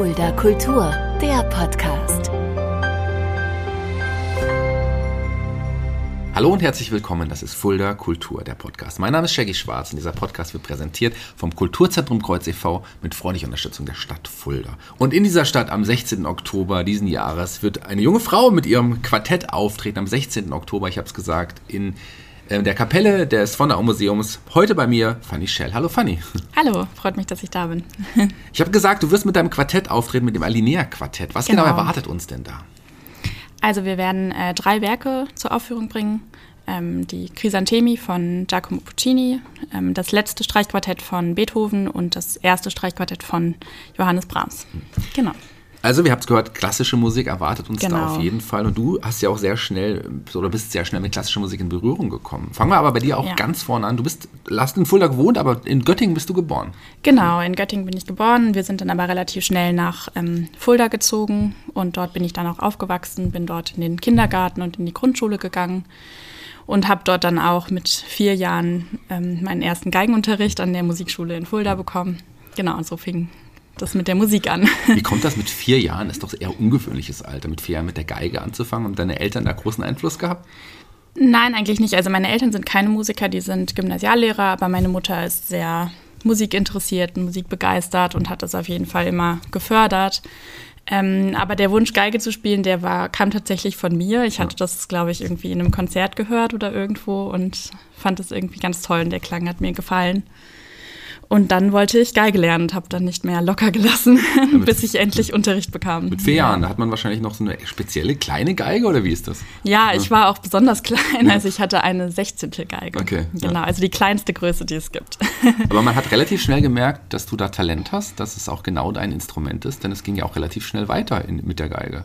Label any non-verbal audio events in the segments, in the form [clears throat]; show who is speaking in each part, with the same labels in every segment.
Speaker 1: Fulda Kultur, der Podcast.
Speaker 2: Hallo und herzlich willkommen, das ist Fulda Kultur, der Podcast. Mein Name ist Shaggy Schwarz und dieser Podcast wird präsentiert vom Kulturzentrum Kreuz e.V. mit freundlicher Unterstützung der Stadt Fulda. Und in dieser Stadt am 16. Oktober diesen Jahres wird eine junge Frau mit ihrem Quartett auftreten, am 16. Oktober, ich habe es gesagt, in der Kapelle des Vonau Museums. Heute bei mir Fanny Schell. Hallo Fanny.
Speaker 3: Hallo, freut mich, dass ich da bin. [laughs]
Speaker 2: ich habe gesagt, du wirst mit deinem Quartett auftreten, mit dem Alinea Quartett. Was genau, genau erwartet uns denn da?
Speaker 3: Also wir werden äh, drei Werke zur Aufführung bringen. Ähm, die Chrysanthemi von Giacomo Puccini, ähm, das letzte Streichquartett von Beethoven und das erste Streichquartett von Johannes Brahms. Genau.
Speaker 2: Also, wir habt es gehört, klassische Musik erwartet uns genau. da auf jeden Fall. Und du hast ja auch sehr schnell oder bist sehr schnell mit klassischer Musik in Berührung gekommen. Fangen wir aber bei dir auch ja. ganz vorne an. Du bist, hast in Fulda gewohnt, aber in Göttingen bist du geboren.
Speaker 3: Genau, in Göttingen bin ich geboren. Wir sind dann aber relativ schnell nach ähm, Fulda gezogen und dort bin ich dann auch aufgewachsen, bin dort in den Kindergarten und in die Grundschule gegangen und habe dort dann auch mit vier Jahren ähm, meinen ersten Geigenunterricht an der Musikschule in Fulda bekommen. Genau, und so fing das mit der Musik an. [laughs]
Speaker 2: Wie kommt das mit vier Jahren? Das ist doch eher ungewöhnliches Alter, mit vier Jahren mit der Geige anzufangen. Und deine Eltern da großen Einfluss gehabt?
Speaker 3: Nein, eigentlich nicht. Also meine Eltern sind keine Musiker, die sind Gymnasiallehrer, aber meine Mutter ist sehr musikinteressiert, musikbegeistert und hat das auf jeden Fall immer gefördert. Ähm, aber der Wunsch, Geige zu spielen, der war, kam tatsächlich von mir. Ich hatte das, glaube ich, irgendwie in einem Konzert gehört oder irgendwo und fand das irgendwie ganz toll und der Klang hat mir gefallen. Und dann wollte ich Geige lernen und habe dann nicht mehr locker gelassen, [laughs] ja, bis ich endlich Unterricht bekam.
Speaker 2: Mit vier Jahren, da hat man wahrscheinlich noch so eine spezielle kleine Geige oder wie ist das?
Speaker 3: Ja, ich war auch besonders [laughs] klein, also ich hatte eine 16. Geige. Okay. Genau, also die kleinste Größe, die es gibt. [laughs]
Speaker 2: Aber man hat relativ schnell gemerkt, dass du da Talent hast, dass es auch genau dein Instrument ist, denn es ging ja auch relativ schnell weiter in, mit der Geige.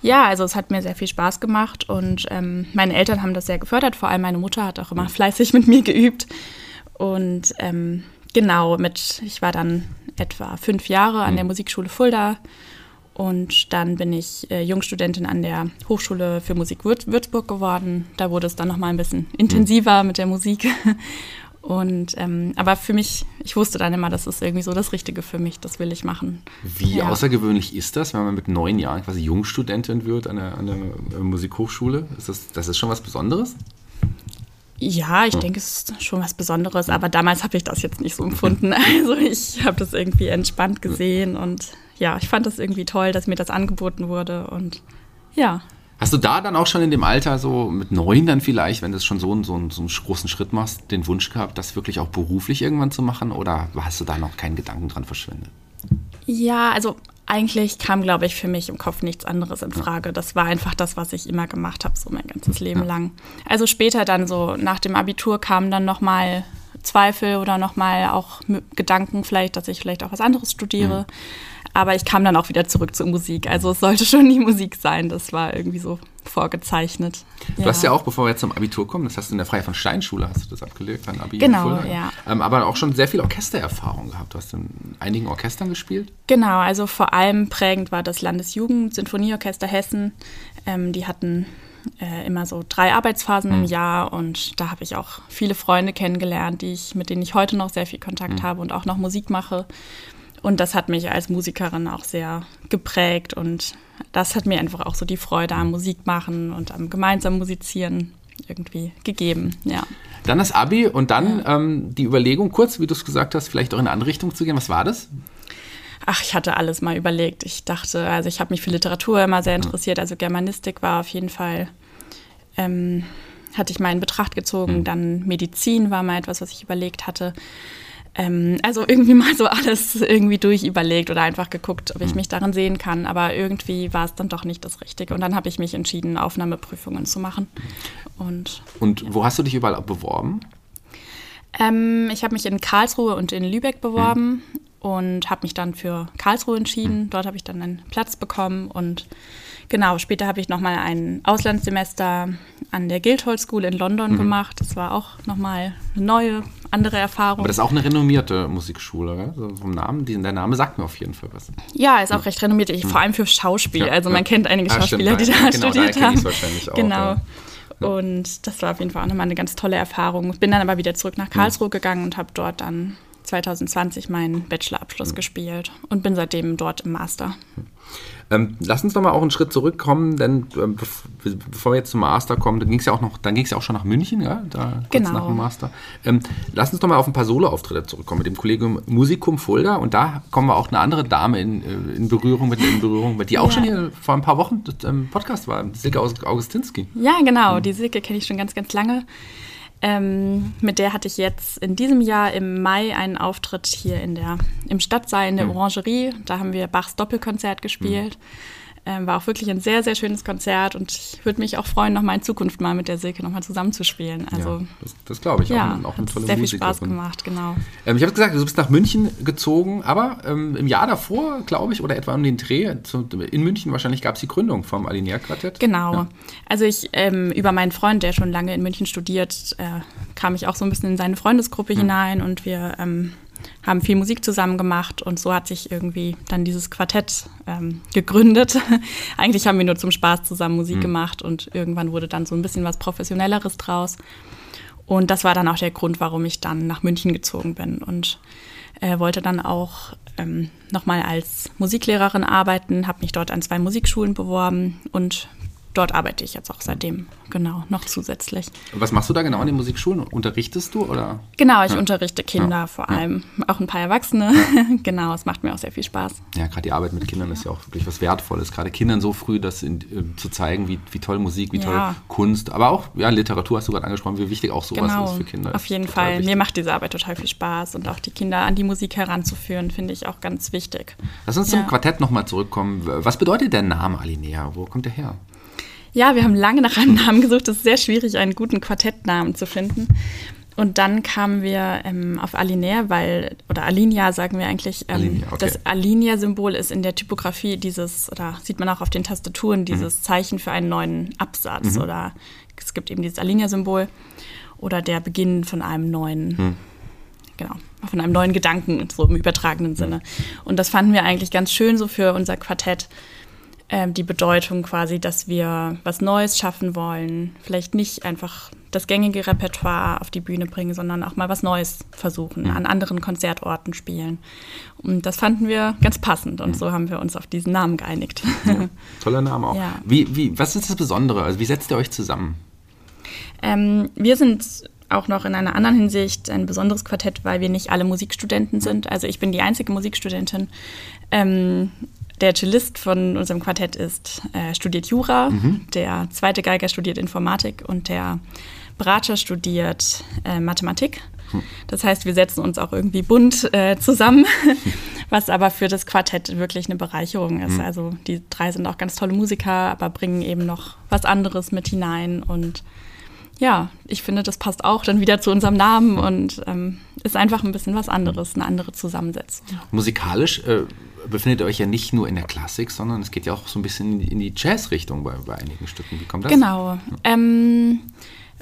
Speaker 3: Ja, also es hat mir sehr viel Spaß gemacht und ähm, meine Eltern haben das sehr gefördert, vor allem meine Mutter hat auch immer fleißig mit mir geübt. Und ähm, Genau, mit, ich war dann etwa fünf Jahre an der mhm. Musikschule Fulda und dann bin ich äh, Jungstudentin an der Hochschule für Musik Würzburg geworden. Da wurde es dann nochmal ein bisschen intensiver mhm. mit der Musik. [laughs] Und ähm, aber für mich, ich wusste dann immer, das ist irgendwie so das Richtige für mich, das will ich machen.
Speaker 2: Wie ja. außergewöhnlich ist das, wenn man mit neun Jahren quasi Jungstudentin wird an der, an der Musikhochschule? Ist das, das ist schon was Besonderes?
Speaker 3: Ja, ich denke, es ist schon was Besonderes, aber damals habe ich das jetzt nicht so empfunden. [laughs] Also ich habe das irgendwie entspannt gesehen und ja, ich fand das irgendwie toll, dass mir das angeboten wurde und ja.
Speaker 2: Hast du da dann auch schon in dem Alter, so mit neun dann vielleicht, wenn du schon so, einen, so, einen, so einen großen Schritt machst, den Wunsch gehabt, das wirklich auch beruflich irgendwann zu machen oder hast du da noch keinen Gedanken dran verschwendet?
Speaker 3: Ja, also eigentlich kam, glaube ich, für mich im Kopf nichts anderes in Frage. Das war einfach das, was ich immer gemacht habe, so mein ganzes Leben lang. Also später dann so nach dem Abitur kamen dann noch mal Zweifel oder noch mal auch Gedanken vielleicht, dass ich vielleicht auch was anderes studiere. Mhm. Aber ich kam dann auch wieder zurück zur Musik. Also es sollte schon die Musik sein. Das war irgendwie so vorgezeichnet.
Speaker 2: Du ja. hast ja auch, bevor wir jetzt zum Abitur kommen, das hast du in der Freie von Stein Schule, hast du das abgelegt, dein Abi
Speaker 3: Genau, ja.
Speaker 2: Ähm, aber auch schon sehr viel Orchestererfahrung gehabt. Du hast in einigen Orchestern gespielt?
Speaker 3: Genau, also vor allem prägend war das Landesjugend-Sinfonieorchester Hessen. Ähm, die hatten äh, immer so drei Arbeitsphasen mhm. im Jahr und da habe ich auch viele Freunde kennengelernt, die ich, mit denen ich heute noch sehr viel Kontakt mhm. habe und auch noch Musik mache. Und das hat mich als Musikerin auch sehr geprägt und das hat mir einfach auch so die Freude am Musik machen und am gemeinsamen Musizieren irgendwie gegeben, ja.
Speaker 2: Dann das Abi und dann ja. ähm, die Überlegung, kurz, wie du es gesagt hast, vielleicht auch in eine andere Richtung zu gehen. Was war das?
Speaker 3: Ach, ich hatte alles mal überlegt. Ich dachte, also ich habe mich für Literatur immer sehr interessiert. Also Germanistik war auf jeden Fall, ähm, hatte ich mal in Betracht gezogen. Mhm. Dann Medizin war mal etwas, was ich überlegt hatte. Ähm, also irgendwie [laughs] mal so alles irgendwie durchüberlegt oder einfach geguckt, ob ich hm. mich darin sehen kann. Aber irgendwie war es dann doch nicht das Richtige. Und dann habe ich mich entschieden, Aufnahmeprüfungen zu machen.
Speaker 2: Und, und wo hast du dich überall beworben?
Speaker 3: Ähm, ich habe mich in Karlsruhe und in Lübeck beworben mhm. Und habe mich dann für Karlsruhe entschieden. Mhm. Dort habe ich dann einen Platz bekommen und Genau, später habe ich nochmal ein Auslandssemester an der Guildhall School in London mhm. gemacht. Das war auch nochmal eine neue, andere Erfahrung.
Speaker 2: Aber das ist auch eine renommierte Musikschule, gell? So vom Namen, der Name sagt mir auf jeden Fall was.
Speaker 3: Ja, ist auch recht renommiert, ich, vor allem für Schauspiel. Ja, also man ja. kennt einige ah, Schauspieler, stimmt, die da genau, studiert haben. Wahrscheinlich auch, genau. Ja. Und das war auf jeden Fall auch nochmal eine ganz tolle Erfahrung. Bin dann aber wieder zurück nach Karlsruhe mhm. gegangen und habe dort dann 2020 meinen Bachelorabschluss mhm. gespielt und bin seitdem dort im Master.
Speaker 2: Ähm, lass uns doch mal auch einen Schritt zurückkommen, denn ähm, bevor wir jetzt zum Master kommen, dann ging es ja auch noch, dann ging es ja auch schon nach München, ja, da
Speaker 3: genau.
Speaker 2: nach dem Master. Ähm, lass uns doch mal auf ein paar Soloauftritte zurückkommen mit dem Kollegium Musikum Fulda und da kommen wir auch eine andere Dame in, äh, in Berührung mit in Berührung, mit die auch ja. schon hier vor ein paar Wochen im Podcast war, Silke Augustinski.
Speaker 3: Ja, genau, die Silke kenne ich schon ganz, ganz lange. Ähm, mit der hatte ich jetzt in diesem Jahr im Mai einen Auftritt hier in der, im Stadtsaal in der mhm. Orangerie. Da haben wir Bachs Doppelkonzert gespielt. Mhm. Ähm, war auch wirklich ein sehr, sehr schönes Konzert und ich würde mich auch freuen, nochmal in Zukunft mal mit der Silke nochmal zusammenzuspielen. Also,
Speaker 2: ja, das, das glaube ich.
Speaker 3: Ja, auch, auch eine tolle sehr Musik viel Spaß gemacht, genau.
Speaker 2: Ähm, ich habe gesagt, du bist nach München gezogen, aber ähm, im Jahr davor, glaube ich, oder etwa um den Dreh, zu, in München wahrscheinlich gab es die Gründung vom Alinea-Quartett.
Speaker 3: Genau.
Speaker 2: Ja.
Speaker 3: Also ich, ähm, über meinen Freund, der schon lange in München studiert, äh, kam ich auch so ein bisschen in seine Freundesgruppe mhm. hinein und wir ähm, haben viel Musik zusammen gemacht und so hat sich irgendwie dann dieses Quartett ähm, gegründet. [laughs] Eigentlich haben wir nur zum Spaß zusammen Musik mhm. gemacht und irgendwann wurde dann so ein bisschen was Professionelleres draus. Und das war dann auch der Grund, warum ich dann nach München gezogen bin und äh, wollte dann auch ähm, nochmal als Musiklehrerin arbeiten, habe mich dort an zwei Musikschulen beworben und dort arbeite ich jetzt auch seitdem, genau, noch zusätzlich.
Speaker 2: Was machst du da genau in den Musikschulen? Unterrichtest du oder?
Speaker 3: Genau, ich ja. unterrichte Kinder ja. vor allem, ja. auch ein paar Erwachsene. [laughs] genau, es macht mir auch sehr viel Spaß.
Speaker 2: Ja, gerade die Arbeit mit Kindern ist ja auch wirklich was Wertvolles. Gerade Kindern so früh das in, äh, zu zeigen, wie, wie toll Musik, wie toll Kunst, aber auch ja, Literatur hast du gerade angesprochen, wie wichtig auch sowas genau. ist für Kinder.
Speaker 3: Auf jeden Fall. Wichtig. Mir macht diese Arbeit total viel Spaß und auch die Kinder an die Musik heranzuführen, finde ich auch ganz wichtig.
Speaker 2: Lass uns zum Quartett nochmal zurückkommen. Was bedeutet der Name Alinea? Wo kommt der her?
Speaker 3: Ja, wir haben lange nach einem Namen gesucht. Es ist sehr schwierig, einen guten Quartettnamen zu finden. Und dann kamen wir ähm, auf Alinea, weil, oder Alinea sagen wir eigentlich, ähm, Alinea, okay. das Alinea-Symbol ist in der Typografie dieses, oder sieht man auch auf den Tastaturen, dieses mhm. Zeichen für einen neuen Absatz. Mhm. Oder es gibt eben dieses Alinea-Symbol oder der Beginn von einem neuen, mhm. genau, von einem neuen Gedanken, so im übertragenen Sinne. Mhm. Und das fanden wir eigentlich ganz schön so für unser Quartett ähm, die Bedeutung quasi, dass wir was Neues schaffen wollen. Vielleicht nicht einfach das gängige Repertoire auf die Bühne bringen, sondern auch mal was Neues versuchen, mhm. an anderen Konzertorten spielen. Und das fanden wir ganz passend und mhm. so haben wir uns auf diesen Namen geeinigt.
Speaker 2: Ja, toller Name auch. [laughs] Ja. Wie, wie, was ist das Besondere? Also wie setzt ihr euch zusammen?
Speaker 3: Ähm, wir sind auch noch in einer anderen Hinsicht ein besonderes Quartett, weil wir nicht alle Musikstudenten sind. Also ich bin die einzige Musikstudentin. Ähm, der Cellist von unserem Quartett ist, äh, studiert Jura, mhm. der zweite Geiger studiert Informatik und der Bratscher studiert äh, Mathematik. Hm. Das heißt, wir setzen uns auch irgendwie bunt äh, zusammen, [laughs] was aber für das Quartett wirklich eine Bereicherung ist. Mhm. Also die drei sind auch ganz tolle Musiker, aber bringen eben noch was anderes mit hinein und ja, ich finde, das passt auch dann wieder zu unserem Namen und ähm, ist einfach ein bisschen was anderes, eine andere Zusammensetzung.
Speaker 2: Musikalisch äh, befindet ihr euch ja nicht nur in der Klassik, sondern es geht ja auch so ein bisschen in die Jazz-Richtung bei, bei, einigen Stücken. Wie kommt das?
Speaker 3: Genau. Ähm,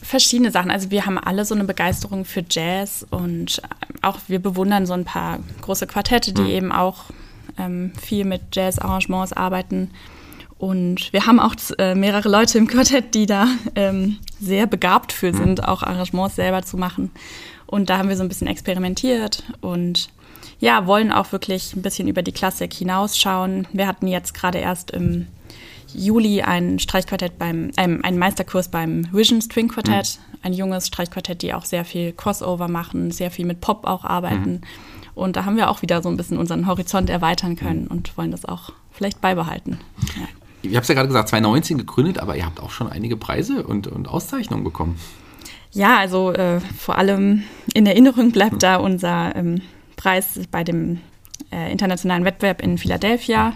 Speaker 3: verschiedene Sachen. Also wir haben alle so eine Begeisterung für Jazz und auch wir bewundern so ein paar große Quartette, die mhm. eben auch ähm, viel mit Jazz-Arrangements arbeiten. Und wir haben auch äh, mehrere Leute im Quartett, die da ähm, sehr begabt für mhm. sind, auch Arrangements selber zu machen. Und da haben wir so ein bisschen experimentiert und ja, wollen auch wirklich ein bisschen über die Klassik hinausschauen. Wir hatten jetzt gerade erst im Juli ein Streichquartett beim, ähm, einen Meisterkurs beim Vision String Quartett, mhm. ein junges Streichquartett, die auch sehr viel Crossover machen, sehr viel mit Pop auch arbeiten. Mhm. Und da haben wir auch wieder so ein bisschen unseren Horizont erweitern können mhm. und wollen das auch vielleicht beibehalten. Ja
Speaker 2: ich habe es ja gerade gesagt, 2019 gegründet, aber ihr habt auch schon einige Preise und, und Auszeichnungen bekommen.
Speaker 3: Ja, also äh, vor allem in Erinnerung bleibt hm. da unser ähm, Preis bei dem äh, internationalen Wettbewerb in Philadelphia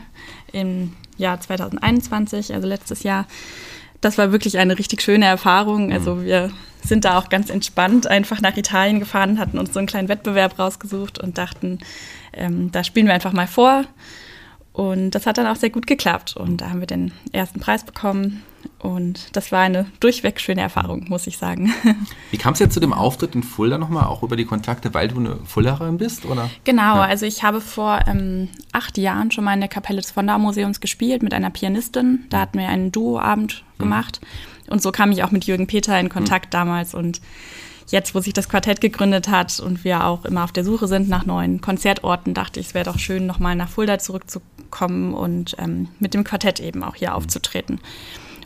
Speaker 3: im Jahr 2021, also letztes Jahr. Das war wirklich eine richtig schöne Erfahrung. Also wir sind da auch ganz entspannt einfach nach Italien gefahren, hatten uns so einen kleinen Wettbewerb rausgesucht und dachten, ähm, da spielen wir einfach mal vor. Und das hat dann auch sehr gut geklappt. Und da haben wir den ersten Preis bekommen. Und das war eine durchweg schöne Erfahrung, muss ich sagen. [laughs]
Speaker 2: Wie kam es jetzt zu dem Auftritt in Fulda nochmal, auch über die Kontakte, weil du eine Fullerin bist? Oder?
Speaker 3: Genau, ja. also ich habe vor ähm, acht Jahren schon mal in der Kapelle des von Museums gespielt mit einer Pianistin. Da hatten wir einen Duoabend mhm. gemacht. Und so kam ich auch mit Jürgen Peter in Kontakt mhm. damals. Und jetzt, wo sich das Quartett gegründet hat und wir auch immer auf der Suche sind nach neuen Konzertorten, dachte ich, es wäre doch schön, nochmal nach Fulda zurückzukommen und ähm, mit dem Quartett eben auch hier aufzutreten.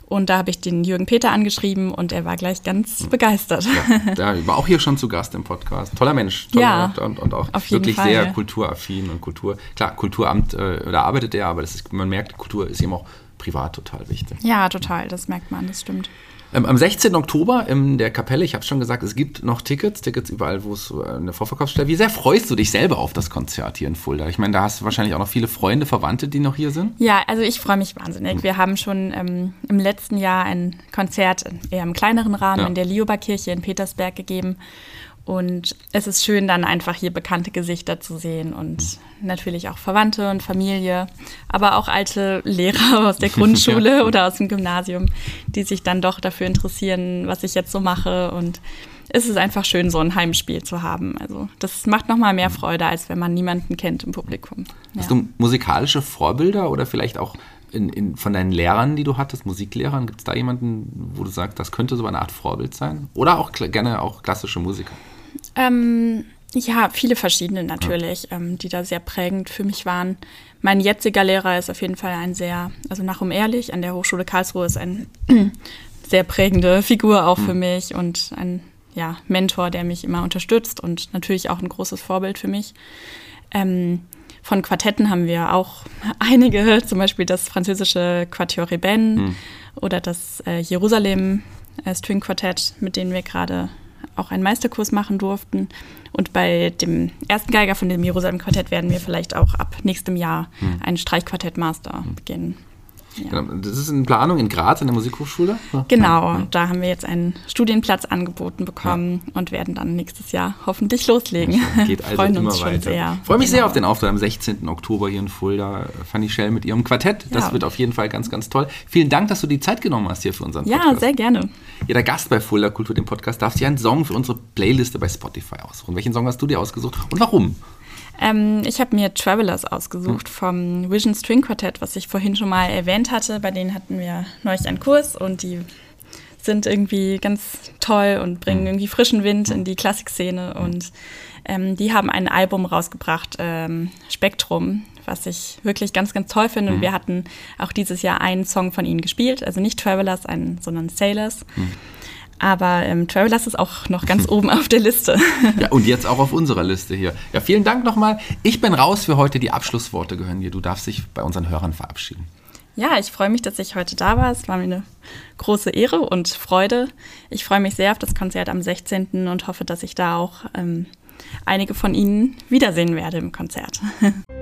Speaker 3: Und da habe ich den Jürgen Peter angeschrieben und er war gleich ganz hm. begeistert.
Speaker 2: Ja, der war auch hier schon zu Gast im Podcast. Toller Mensch. Toller
Speaker 3: ja,
Speaker 2: und, und auch wirklich Fall. sehr kulturaffin und Kultur. Klar, Kulturamt, äh, da arbeitet er, aber das ist, man merkt, Kultur ist ihm auch privat total wichtig.
Speaker 3: Ja, total, das merkt man, das stimmt.
Speaker 2: Ähm, am 16. Oktober in der Kapelle, ich habe schon gesagt, es gibt noch Tickets, Tickets überall, wo es äh, eine Vorverkaufsstelle. Wie sehr freust du dich selber auf das Konzert hier in Fulda? Ich meine, da hast du wahrscheinlich auch noch viele Freunde, Verwandte, die noch hier sind.
Speaker 3: Ja, also ich freue mich wahnsinnig. Wir haben schon ähm, im letzten Jahr ein Konzert eher im kleineren Rahmen ja. in der Lioba-Kirche in Petersberg gegeben. Und es ist schön, dann einfach hier bekannte Gesichter zu sehen und natürlich auch Verwandte und Familie, aber auch alte Lehrer [laughs] aus der [laughs] Grundschule ja. oder aus dem Gymnasium, die sich dann doch dafür interessieren, was ich jetzt so mache. Und es ist einfach schön, so ein Heimspiel zu haben. Also das macht nochmal mehr Freude, als wenn man niemanden kennt im Publikum.
Speaker 2: Ja. Hast du musikalische Vorbilder oder vielleicht auch in, in, von deinen Lehrern, die du hattest, Musiklehrern, gibt es da jemanden, wo du sagst, das könnte so eine Art Vorbild sein? Oder auch gerne auch klassische Musiker?
Speaker 3: Ähm, ja, viele verschiedene natürlich, ja. ähm, die da sehr prägend für mich waren. Mein jetziger Lehrer ist auf jeden Fall ein sehr, also Nachum Ehrlich an der Hochschule Karlsruhe ist ein [clears throat] sehr prägende Figur auch mhm. für mich und ein ja, Mentor, der mich immer unterstützt und natürlich auch ein großes Vorbild für mich. Ähm, von Quartetten haben wir auch [laughs] einige, zum Beispiel das französische Quatuor Reben mhm. oder das äh, Jerusalem äh, String Quartett, mit denen wir gerade auch einen Meisterkurs machen durften. Und bei dem ersten Geiger von dem Jerusalem Quartett werden wir vielleicht auch ab nächstem Jahr hm. einen Streichquartett-Master hm. beginnen.
Speaker 2: Ja. Genau. Das ist in Planung in Graz in der Musikhochschule?
Speaker 3: Genau, ja. da haben wir jetzt einen Studienplatz angeboten bekommen ja. und werden dann nächstes Jahr hoffentlich loslegen.
Speaker 2: Geht [laughs] also Freuen immer weiter. Sehr. Freue mich genau. sehr auf den Auftritt am 16. Oktober hier in Fulda. Fanny Schell mit ihrem Quartett. Das wird auf jeden Fall ganz, ganz toll. Vielen Dank, dass du die Zeit genommen hast hier für unseren
Speaker 3: Podcast. Ja, sehr gerne.
Speaker 2: Jeder Gast bei Fulda Kultur, dem Podcast, darf sich einen Song für unsere Playliste bei Spotify aussuchen. Welchen Song hast du dir ausgesucht und warum?
Speaker 3: Ähm, ich habe mir Travelers ausgesucht vom Vision String Quartett, was ich vorhin schon mal erwähnt hatte. Bei denen hatten wir neulich einen Kurs und die sind irgendwie ganz toll und bringen mhm. irgendwie frischen Wind in die Klassikszene. Und ähm, die haben ein Album rausgebracht, ähm, Spektrum, was ich wirklich ganz, ganz toll finde. Und wir hatten auch dieses Jahr einen Song von ihnen gespielt, also nicht Travelers, einen, sondern Sailors. Mhm. Aber ähm, Travelers ist auch noch ganz [laughs] oben auf der Liste.
Speaker 2: Ja, und jetzt auch auf unserer Liste hier. Ja, vielen Dank nochmal. Ich bin raus für heute. Die Abschlussworte gehören dir. Du darfst dich bei unseren Hörern verabschieden.
Speaker 3: Ja, ich freue mich, dass ich heute da war. Es war mir eine große Ehre und Freude. Ich freue mich sehr auf das Konzert am 16. und hoffe, dass ich da auch ähm, einige von Ihnen wiedersehen werde im Konzert. [laughs]